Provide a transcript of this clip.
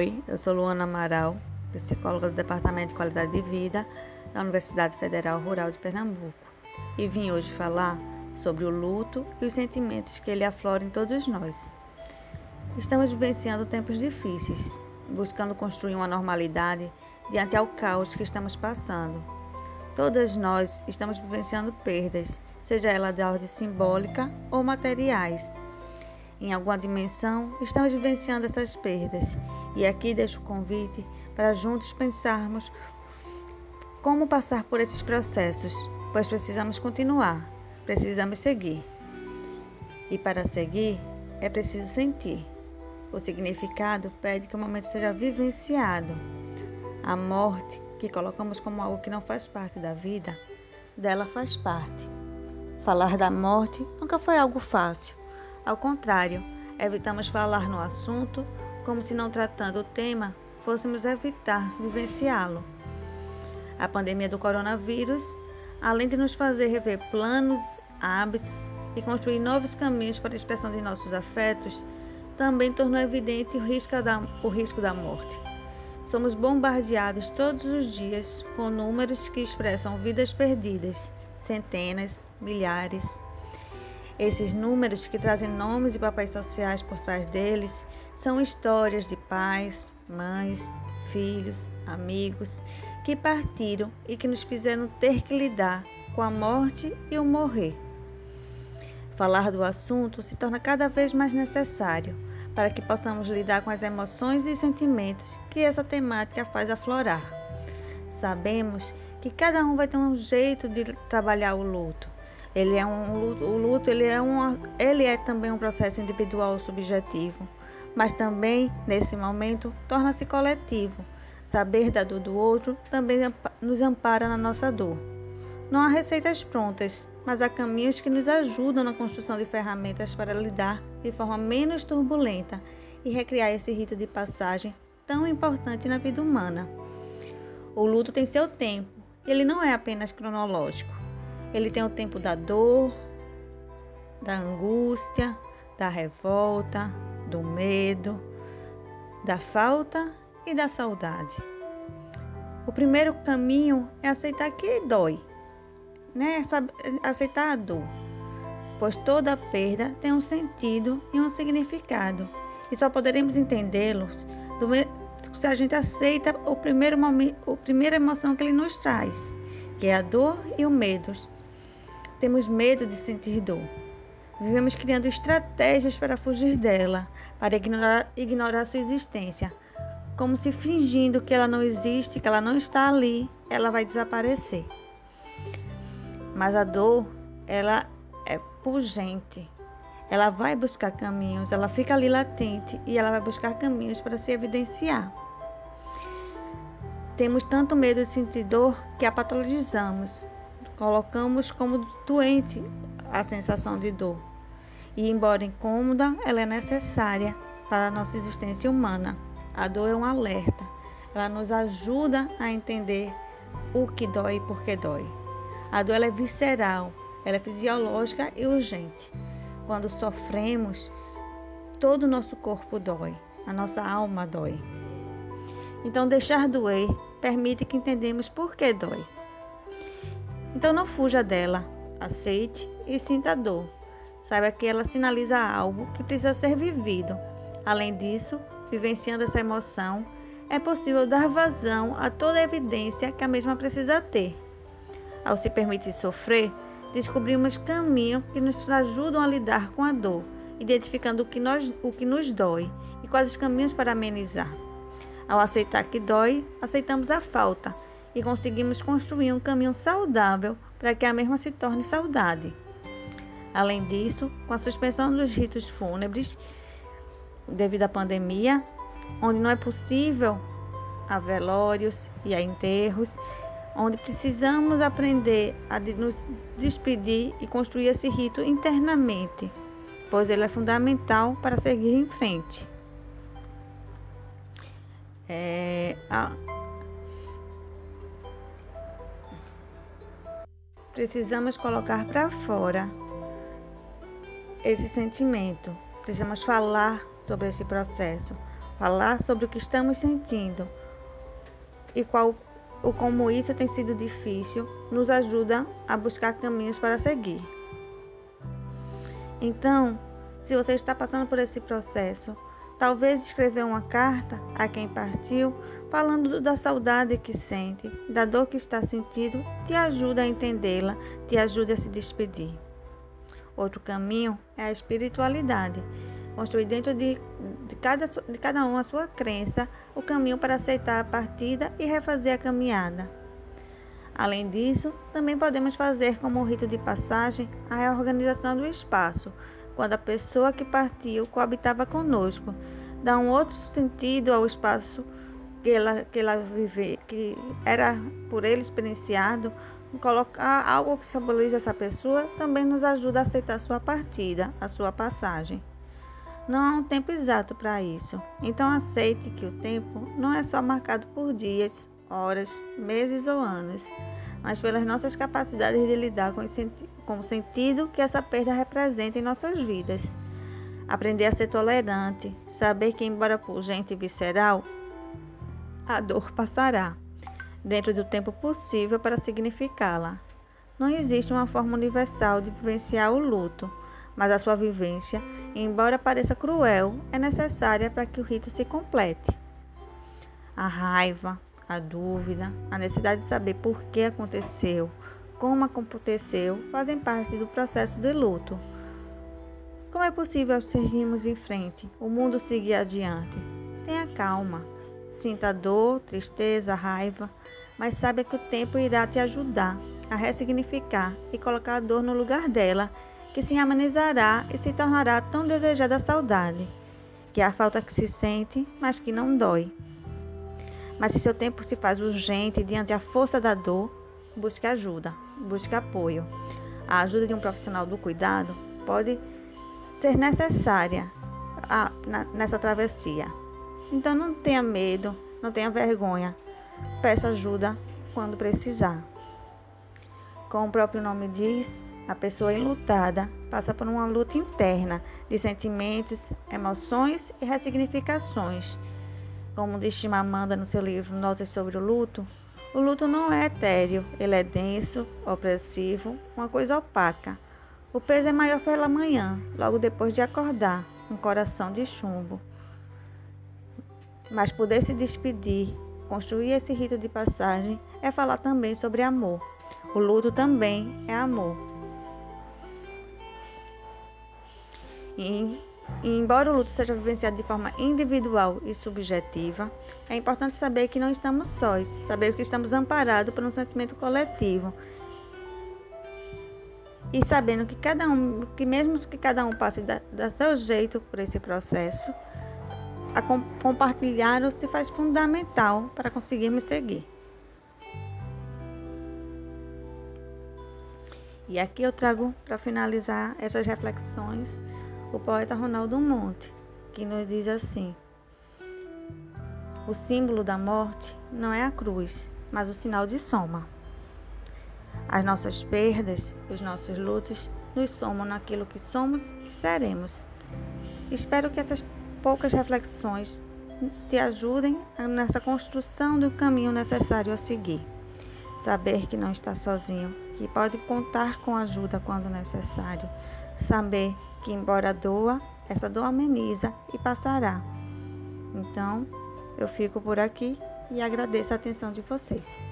Oi, eu sou Luana Amaral, psicóloga do Departamento de Qualidade de Vida da Universidade Federal Rural de Pernambuco, e vim hoje falar sobre o luto e os sentimentos que ele aflora em todos nós. Estamos vivenciando tempos difíceis, buscando construir uma normalidade diante ao caos que estamos passando. Todas nós estamos vivenciando perdas, seja ela de ordem simbólica ou materiais em alguma dimensão, estamos vivenciando essas perdas. E aqui deixo o convite para juntos pensarmos como passar por esses processos, pois precisamos continuar, precisamos seguir. E para seguir, é preciso sentir. O significado pede que o momento seja vivenciado. A morte, que colocamos como algo que não faz parte da vida, dela faz parte. Falar da morte nunca foi algo fácil ao contrário, evitamos falar no assunto como se não tratando o tema fôssemos evitar vivenciá-lo. A pandemia do coronavírus, além de nos fazer rever planos, hábitos e construir novos caminhos para a expressão de nossos afetos, também tornou evidente o risco da, o risco da morte. Somos bombardeados todos os dias com números que expressam vidas perdidas, centenas, milhares, esses números, que trazem nomes e papéis sociais por trás deles, são histórias de pais, mães, filhos, amigos que partiram e que nos fizeram ter que lidar com a morte e o morrer. Falar do assunto se torna cada vez mais necessário para que possamos lidar com as emoções e sentimentos que essa temática faz aflorar. Sabemos que cada um vai ter um jeito de trabalhar o luto ele é um o luto, ele é uma, ele é também um processo individual subjetivo, mas também nesse momento torna-se coletivo. Saber da dor do outro também nos ampara na nossa dor. Não há receitas prontas, mas há caminhos que nos ajudam na construção de ferramentas para lidar de forma menos turbulenta e recriar esse rito de passagem tão importante na vida humana. O luto tem seu tempo, ele não é apenas cronológico. Ele tem o tempo da dor, da angústia, da revolta, do medo, da falta e da saudade. O primeiro caminho é aceitar que dói, né? Aceitar a dor, pois toda perda tem um sentido e um significado, e só poderemos entendê-los se a gente aceita o primeiro momento, a primeira emoção que ele nos traz, que é a dor e o medo. Temos medo de sentir dor. Vivemos criando estratégias para fugir dela, para ignorar, ignorar sua existência, como se fingindo que ela não existe, que ela não está ali, ela vai desaparecer. Mas a dor, ela é pungente. Ela vai buscar caminhos, ela fica ali latente e ela vai buscar caminhos para se evidenciar. Temos tanto medo de sentir dor que a patologizamos, colocamos como doente a sensação de dor. E, embora incômoda, ela é necessária para a nossa existência humana. A dor é um alerta, ela nos ajuda a entender o que dói e por que dói. A dor é visceral, ela é fisiológica e urgente. Quando sofremos, todo o nosso corpo dói, a nossa alma dói. Então, deixar doer permite que entendamos por que dói. Então não fuja dela, aceite e sinta a dor. Saiba que ela sinaliza algo que precisa ser vivido. Além disso, vivenciando essa emoção, é possível dar vazão a toda a evidência que a mesma precisa ter. Ao se permitir sofrer, descobrimos caminhos que nos ajudam a lidar com a dor, identificando o que, nós, o que nos dói e quais os caminhos para amenizar. Ao aceitar que dói, aceitamos a falta e conseguimos construir um caminho saudável para que a mesma se torne saudade. Além disso, com a suspensão dos ritos fúnebres devido à pandemia, onde não é possível a velórios e a enterros, onde precisamos aprender a nos despedir e construir esse rito internamente, pois ele é fundamental para seguir em frente. É, a, precisamos colocar para fora esse sentimento. Precisamos falar sobre esse processo, falar sobre o que estamos sentindo e qual o como isso tem sido difícil nos ajuda a buscar caminhos para seguir. Então, se você está passando por esse processo, talvez escrever uma carta a quem partiu, falando da saudade que sente, da dor que está sentindo, te ajuda a entendê-la, te ajuda a se despedir. Outro caminho é a espiritualidade, construir dentro de, de, cada, de cada um a sua crença, o caminho para aceitar a partida e refazer a caminhada. Além disso, também podemos fazer como um rito de passagem a reorganização do espaço, quando a pessoa que partiu coabitava conosco, dá um outro sentido ao espaço que ela, que ela vive, que era por ele experienciado, colocar algo que simbolize essa pessoa também nos ajuda a aceitar a sua partida, a sua passagem. Não há um tempo exato para isso, então aceite que o tempo não é só marcado por dias, horas, meses ou anos, mas pelas nossas capacidades de lidar com, com o sentido que essa perda representa em nossas vidas. Aprender a ser tolerante, saber que, embora pungente e visceral, a dor passará, dentro do tempo possível para significá-la. Não existe uma forma universal de vivenciar o luto, mas a sua vivência, embora pareça cruel, é necessária para que o rito se complete. A raiva, a dúvida, a necessidade de saber por que aconteceu, como aconteceu, fazem parte do processo de luto. Como é possível seguirmos em frente, o mundo seguir adiante? Tenha calma, sinta dor, tristeza, raiva, mas saiba que o tempo irá te ajudar a ressignificar e colocar a dor no lugar dela, que se amenizará e se tornará tão desejada a saudade, que é a falta que se sente, mas que não dói. Mas se seu tempo se faz urgente diante da força da dor, busque ajuda, busque apoio. A ajuda de um profissional do cuidado pode ser necessária nessa travessia. Então não tenha medo, não tenha vergonha. Peça ajuda quando precisar. Como o próprio nome diz, a pessoa enlutada passa por uma luta interna de sentimentos, emoções e ressignificações. Como diz Chimamanda no seu livro Notas sobre o Luto, o luto não é etéreo, ele é denso, opressivo, uma coisa opaca. O peso é maior pela manhã, logo depois de acordar, um coração de chumbo. Mas poder se despedir, construir esse rito de passagem, é falar também sobre amor. O luto também é amor. Embora o luto seja vivenciado de forma individual e subjetiva, é importante saber que não estamos sós, saber que estamos amparados por um sentimento coletivo. E sabendo que cada um, que mesmo que cada um passe da, da seu jeito por esse processo, a com, compartilhar se faz fundamental para conseguirmos seguir. E aqui eu trago para finalizar essas reflexões o poeta Ronaldo Monte, que nos diz assim: O símbolo da morte não é a cruz, mas o sinal de soma. As nossas perdas, os nossos lutos nos somam naquilo que somos e seremos. Espero que essas poucas reflexões te ajudem nessa construção do caminho necessário a seguir. Saber que não está sozinho, que pode contar com ajuda quando necessário. Saber que, embora doa, essa dor ameniza e passará. Então, eu fico por aqui e agradeço a atenção de vocês.